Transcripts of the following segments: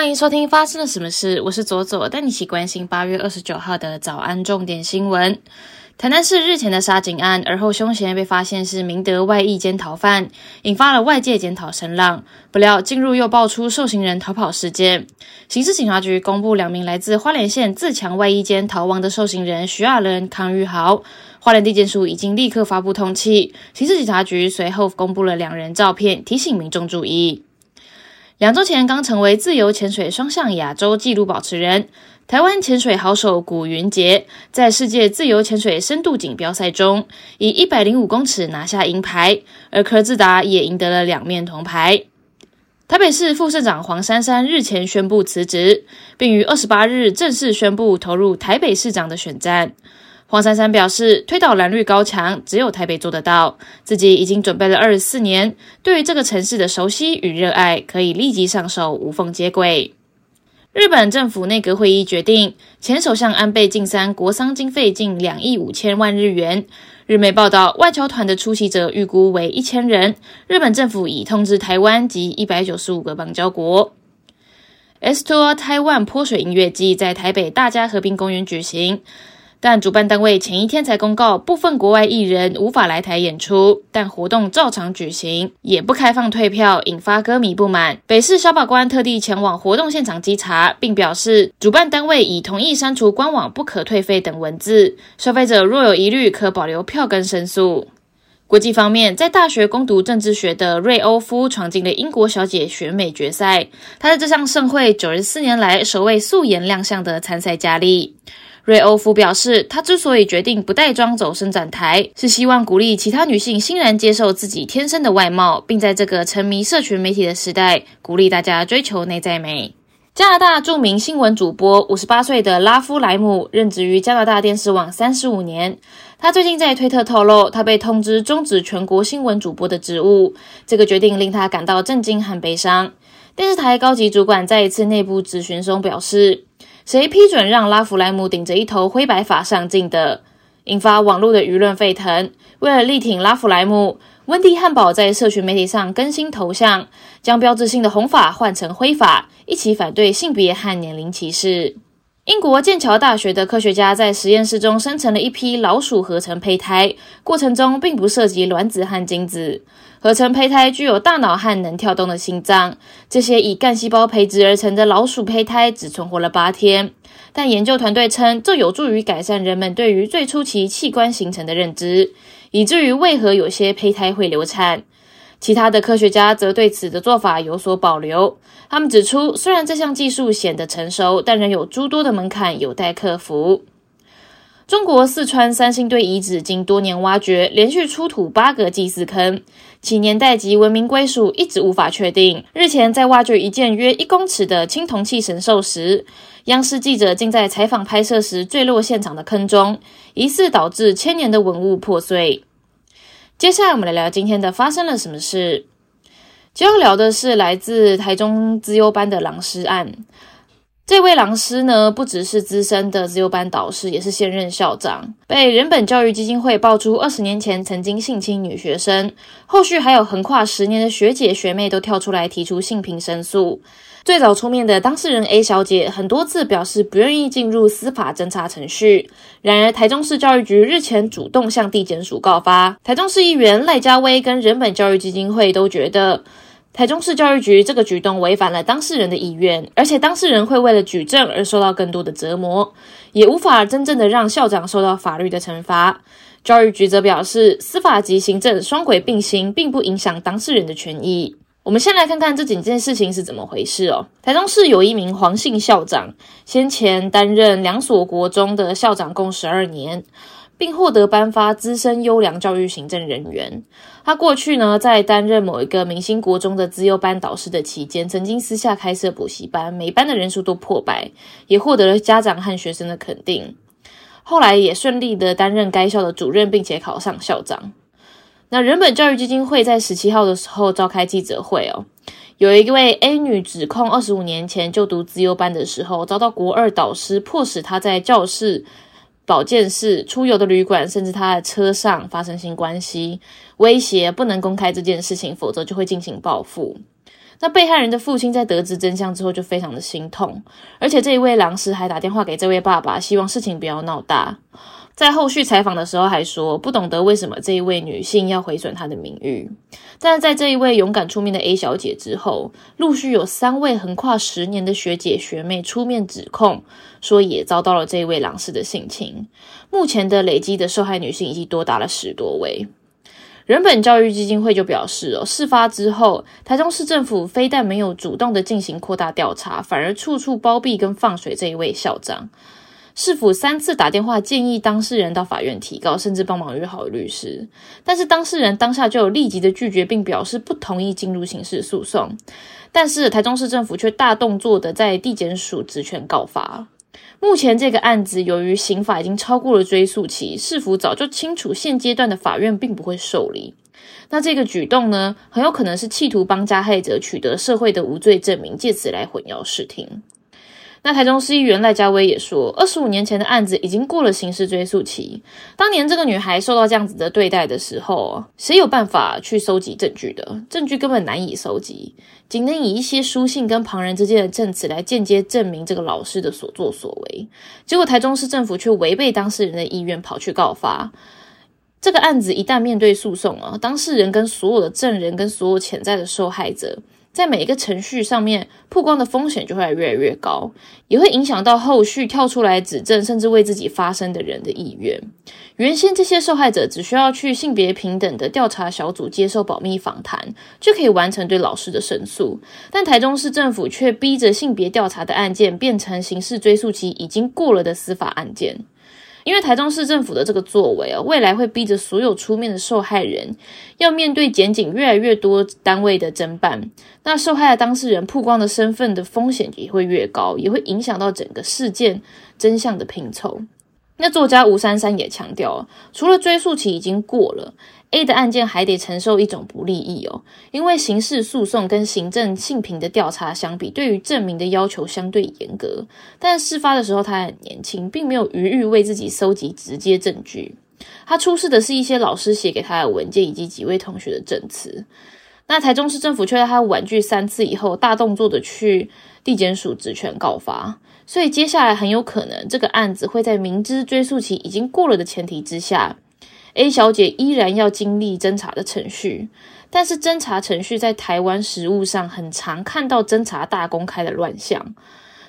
欢迎收听发生了什么事，我是左左，带你一起关心八月二十九号的早安重点新闻。台南市日前的杀警案，而后凶嫌被发现是明德外役监逃犯，引发了外界检讨声浪。不料进入又爆出受刑人逃跑事件，刑事警察局公布两名来自花莲县自强外役监逃亡的受刑人徐亚伦、康玉豪。花莲地检署已经立刻发布通缉，刑事警察局随后公布了两人照片，提醒民众注意。两周前刚成为自由潜水双项亚洲纪录保持人，台湾潜水好手古云杰，在世界自由潜水深度锦标赛中，以一百零五公尺拿下银牌，而柯志达也赢得了两面铜牌。台北市副市长黄珊珊日前宣布辞职，并于二十八日正式宣布投入台北市长的选战。黄珊珊表示，推倒蓝绿高墙，只有台北做得到。自己已经准备了二十四年，对于这个城市的熟悉与热爱，可以立即上手，无缝接轨。日本政府内阁会议决定，前首相安倍晋三国丧经费近两亿五千万日元。日媒报道，外交团的出席者预估为一千人。日本政府已通知台湾及一百九十五个邦交国。S Tour Taiwan 泼水音乐季在台北大家和平公园举行。但主办单位前一天才公告，部分国外艺人无法来台演出，但活动照常举行，也不开放退票，引发歌迷不满。北市消保官特地前往活动现场稽查，并表示，主办单位已同意删除官网不可退费等文字，消费者若有疑虑，可保留票根申诉。国际方面，在大学攻读政治学的瑞欧夫闯进了英国小姐选美决赛，他在这项盛会九十四年来首位素颜亮相的参赛佳丽。瑞欧夫表示，他之所以决定不带妆走伸展台，是希望鼓励其他女性欣然接受自己天生的外貌，并在这个沉迷社群媒体的时代，鼓励大家追求内在美。加拿大著名新闻主播五十八岁的拉夫莱姆任职于加拿大电视网三十五年。他最近在推特透露，他被通知终止全国新闻主播的职务。这个决定令他感到震惊和悲伤。电视台高级主管在一次内部质询中表示。谁批准让拉弗莱姆顶着一头灰白发上镜的？引发网络的舆论沸腾。为了力挺拉弗莱姆，温蒂汉堡在社群媒体上更新头像，将标志性的红发换成灰发，一起反对性别和年龄歧视。英国剑桥大学的科学家在实验室中生成了一批老鼠合成胚胎，过程中并不涉及卵子和精子。合成胚胎具有大脑和能跳动的心脏。这些以干细胞培植而成的老鼠胚胎只存活了八天，但研究团队称这有助于改善人们对于最初期器官形成的认知，以至于为何有些胚胎会流产。其他的科学家则对此的做法有所保留。他们指出，虽然这项技术显得成熟，但仍有诸多的门槛有待克服。中国四川三星堆遗址经多年挖掘，连续出土八个祭祀坑，其年代及文明归属一直无法确定。日前，在挖掘一件约一公尺的青铜器神兽时，央视记者竟在采访拍摄时坠落现场的坑中，疑似导致千年的文物破碎。接下来，我们来聊今天的发生了什么事。今天要聊的是来自台中资优班的狼师案。这位老师呢，不只是资深的自由班导师，也是现任校长，被人本教育基金会爆出二十年前曾经性侵女学生，后续还有横跨十年的学姐学妹都跳出来提出性平申诉。最早出面的当事人 A 小姐，很多次表示不愿意进入司法侦查程序。然而，台中市教育局日前主动向地检署告发，台中市议员赖家威跟人本教育基金会都觉得。台中市教育局这个举动违反了当事人的意愿，而且当事人会为了举证而受到更多的折磨，也无法真正的让校长受到法律的惩罚。教育局则表示，司法及行政双轨并行，并不影响当事人的权益。我们先来看看这几件事情是怎么回事哦。台中市有一名黄姓校长，先前担任两所国中的校长共十二年。并获得颁发资深优良教育行政人员。他过去呢，在担任某一个明星国中的资优班导师的期间，曾经私下开设补习班，每班的人数都破百，也获得了家长和学生的肯定。后来也顺利的担任该校的主任，并且考上校长。那人本教育基金会在十七号的时候召开记者会哦，有一位 A 女指控，二十五年前就读资优班的时候，遭到国二导师迫使她在教室。保健室、出游的旅馆，甚至他在车上发生性关系，威胁不能公开这件事情，否则就会进行报复。那被害人的父亲在得知真相之后就非常的心痛，而且这一位狼师还打电话给这位爸爸，希望事情不要闹大。在后续采访的时候还说，不懂得为什么这一位女性要毁损她的名誉。但在这一位勇敢出面的 A 小姐之后，陆续有三位横跨十年的学姐学妹出面指控，说也遭到了这一位郎师的性侵。目前的累积的受害女性已经多达了十多位。人本教育基金会就表示哦，事发之后，台中市政府非但没有主动的进行扩大调查，反而处处包庇跟放水这一位校长。市府三次打电话建议当事人到法院提告，甚至帮忙约好律师，但是当事人当下就有立即的拒绝，并表示不同意进入刑事诉讼。但是台中市政府却大动作的在地检署职权告发。目前这个案子由于刑法已经超过了追诉期，市府早就清楚现阶段的法院并不会受理。那这个举动呢，很有可能是企图帮加害者取得社会的无罪证明，借此来混淆视听。那台中市议员赖家威也说，二十五年前的案子已经过了刑事追诉期。当年这个女孩受到这样子的对待的时候，谁有办法去收集证据的？证据根本难以收集，仅能以一些书信跟旁人之间的证词来间接证明这个老师的所作所为。结果台中市政府却违背当事人的意愿，跑去告发。这个案子一旦面对诉讼啊，当事人跟所有的证人跟所有潜在的受害者。在每一个程序上面曝光的风险就会越来越高，也会影响到后续跳出来指证甚至为自己发声的人的意愿。原先这些受害者只需要去性别平等的调查小组接受保密访谈，就可以完成对老师的申诉，但台中市政府却逼着性别调查的案件变成刑事追诉期已经过了的司法案件。因为台中市政府的这个作为啊，未来会逼着所有出面的受害人要面对检警越来越多单位的侦办，那受害的当事人曝光的身份的风险也会越高，也会影响到整个事件真相的拼凑。那作家吴珊珊也强调，除了追诉期已经过了。A 的案件还得承受一种不利益哦，因为刑事诉讼跟行政性平的调查相比，对于证明的要求相对严格。但事发的时候他很年轻，并没有余裕为自己搜集直接证据。他出示的是一些老师写给他的文件以及几位同学的证词。那台中市政府却在他婉拒三次以后，大动作的去地检署职权告发。所以接下来很有可能这个案子会在明知追诉期已经过了的前提之下。A 小姐依然要经历侦查的程序，但是侦查程序在台湾实务上很常看到侦查大公开的乱象。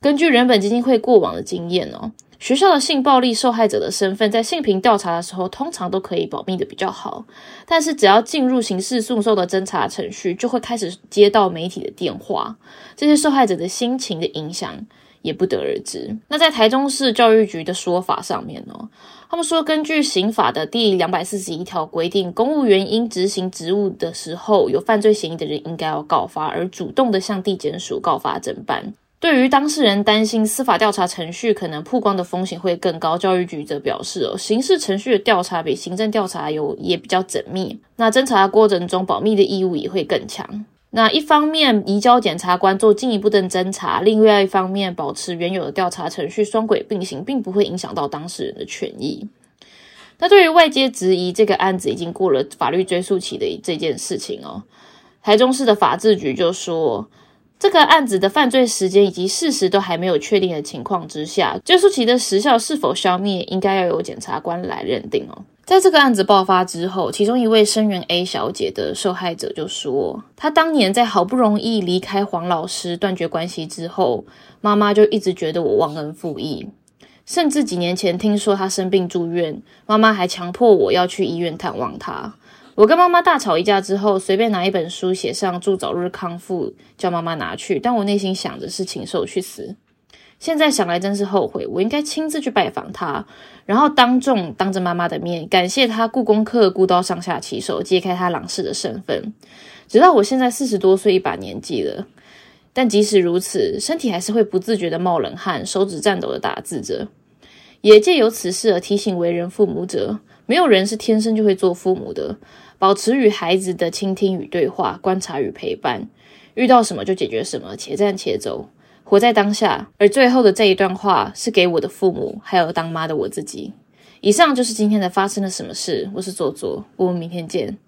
根据人本基金会过往的经验哦，学校的性暴力受害者的身份在性平调查的时候，通常都可以保密的比较好。但是只要进入刑事诉讼的侦查程序，就会开始接到媒体的电话，这些受害者的心情的影响也不得而知。那在台中市教育局的说法上面呢？他们说，根据刑法的第两百四十一条规定，公务员因执行职务的时候有犯罪嫌疑的人，应该要告发，而主动的向地检署告发侦办。对于当事人担心司法调查程序可能曝光的风险会更高，教育局则表示，哦，刑事程序的调查比行政调查有也比较缜密，那侦查过程中保密的义务也会更强。那一方面移交检察官做进一步的侦查，另外一方面保持原有的调查程序双轨并行，并不会影响到当事人的权益。那对于外界质疑这个案子已经过了法律追诉期的这件事情哦，台中市的法制局就说，这个案子的犯罪时间以及事实都还没有确定的情况之下，追诉期的时效是否消灭，应该要由检察官来认定哦。在这个案子爆发之后，其中一位声援 A 小姐的受害者就说，她当年在好不容易离开黄老师断绝关系之后，妈妈就一直觉得我忘恩负义，甚至几年前听说她生病住院，妈妈还强迫我要去医院探望她。我跟妈妈大吵一架之后，随便拿一本书写上祝早日康复，叫妈妈拿去，但我内心想的是禽兽去死。现在想来真是后悔，我应该亲自去拜访他，然后当众当着妈妈的面感谢他故功课顾到上下其手，揭开他朗氏的身份。直到我现在四十多岁一把年纪了，但即使如此，身体还是会不自觉的冒冷汗，手指颤抖的打字着。也借由此事而提醒为人父母者，没有人是天生就会做父母的。保持与孩子的倾听与对话，观察与陪伴，遇到什么就解决什么，且战且走。活在当下，而最后的这一段话是给我的父母，还有当妈的我自己。以上就是今天的发生了什么事。我是左左，我们明天见。